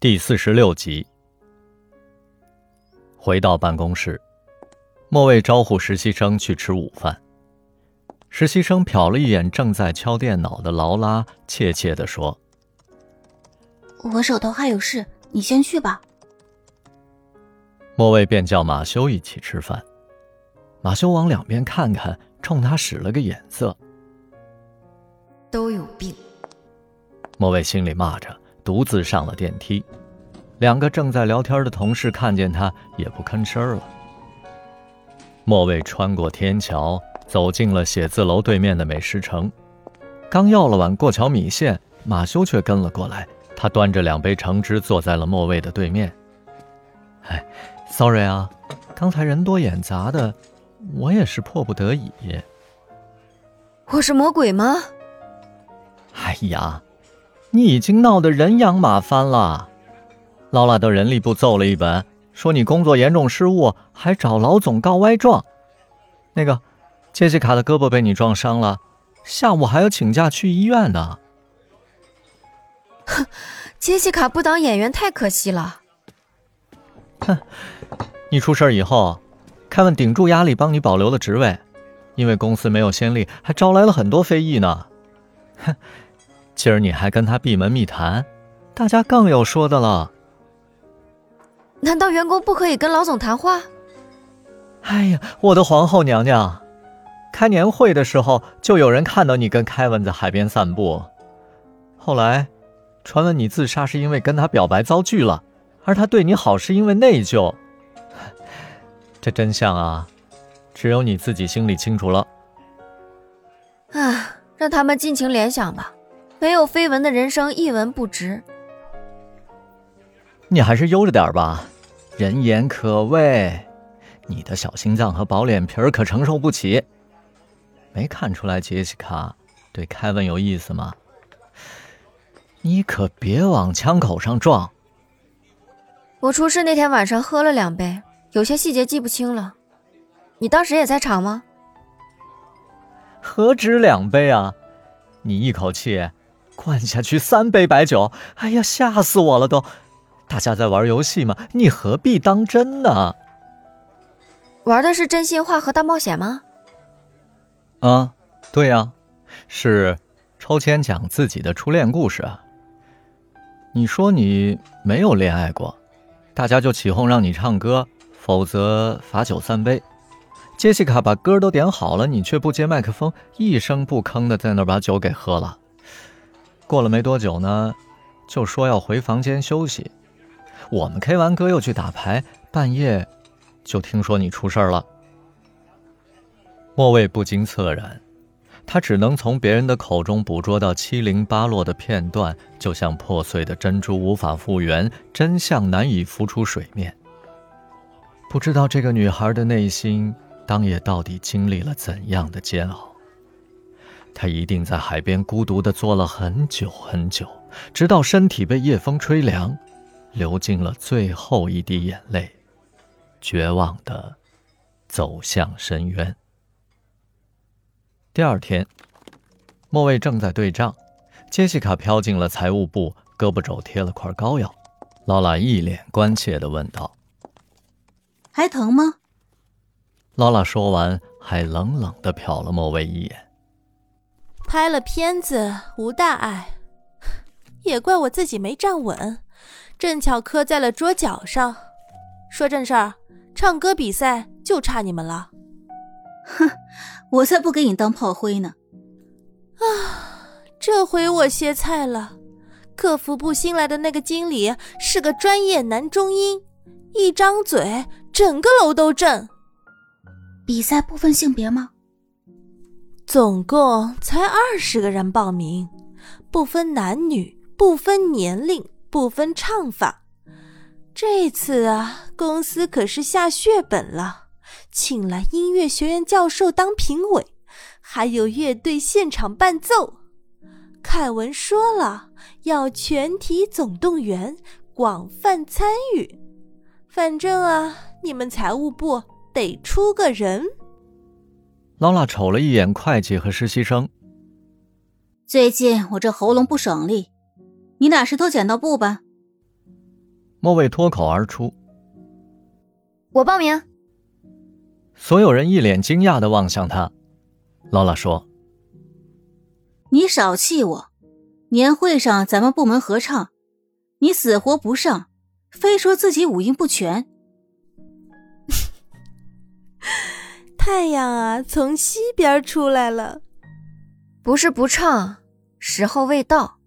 第四十六集，回到办公室，莫卫招呼实习生去吃午饭。实习生瞟了一眼正在敲电脑的劳拉，怯怯地说：“我手头还有事，你先去吧。”莫卫便叫马修一起吃饭。马修往两边看看，冲他使了个眼色：“都有病。”莫卫心里骂着。独自上了电梯，两个正在聊天的同事看见他，也不吭声了。莫卫穿过天桥，走进了写字楼对面的美食城，刚要了碗过桥米线，马修却跟了过来。他端着两杯橙汁，坐在了莫卫的对面。哎，sorry 啊，刚才人多眼杂的，我也是迫不得已。我是魔鬼吗？哎呀！你已经闹得人仰马翻了，劳拉的人力部揍了一本，说你工作严重失误，还找老总告歪状。那个，杰西卡的胳膊被你撞伤了，下午还要请假去医院呢。哼，杰西卡不当演员太可惜了。哼，你出事以后，凯文顶住压力帮你保留了职位，因为公司没有先例，还招来了很多非议呢。哼。今儿你还跟他闭门密谈，大家更有说的了。难道员工不可以跟老总谈话？哎呀，我的皇后娘娘，开年会的时候就有人看到你跟凯文在海边散步，后来传闻你自杀是因为跟他表白遭拒了，而他对你好是因为内疚。这真相啊，只有你自己心里清楚了。啊，让他们尽情联想吧。没有绯闻的人生一文不值。你还是悠着点吧，人言可畏，你的小心脏和薄脸皮可承受不起。没看出来杰西卡对凯文有意思吗？你可别往枪口上撞。我出事那天晚上喝了两杯，有些细节记不清了。你当时也在场吗？何止两杯啊！你一口气。灌下去三杯白酒，哎呀，吓死我了都！大家在玩游戏嘛，你何必当真呢？玩的是真心话和大冒险吗？啊，对呀，是抽签讲自己的初恋故事啊。你说你没有恋爱过，大家就起哄让你唱歌，否则罚酒三杯。杰西卡把歌都点好了，你却不接麦克风，一声不吭的在那把酒给喝了。过了没多久呢，就说要回房间休息。我们 K 完歌又去打牌，半夜就听说你出事了。莫卫不禁恻然，他只能从别人的口中捕捉到七零八落的片段，就像破碎的珍珠无法复原，真相难以浮出水面。不知道这个女孩的内心当夜到底经历了怎样的煎熬。他一定在海边孤独地坐了很久很久，直到身体被夜风吹凉，流尽了最后一滴眼泪，绝望地走向深渊。第二天，莫卫正在对账，杰西卡飘进了财务部，胳膊肘贴了块膏药。劳拉一脸关切地问道：“还疼吗？”劳拉说完，还冷冷地瞟了莫卫一眼。拍了片子无大碍，也怪我自己没站稳，正巧磕在了桌角上。说正事儿，唱歌比赛就差你们了。哼，我才不给你当炮灰呢。啊，这回我歇菜了。客服部新来的那个经理是个专业男中音，一张嘴整个楼都震。比赛不分性别吗？总共才二十个人报名，不分男女，不分年龄，不分唱法。这次啊，公司可是下血本了，请来音乐学院教授当评委，还有乐队现场伴奏。凯文说了，要全体总动员，广泛参与。反正啊，你们财务部得出个人。劳拉瞅了一眼会计和实习生。最近我这喉咙不爽利，你俩石头剪刀布吧。莫蔚脱口而出：“我报名。”所有人一脸惊讶的望向他。劳拉说：“你少气我！年会上咱们部门合唱，你死活不上，非说自己五音不全。太阳啊，从西边出来了。不是不唱，时候未到。”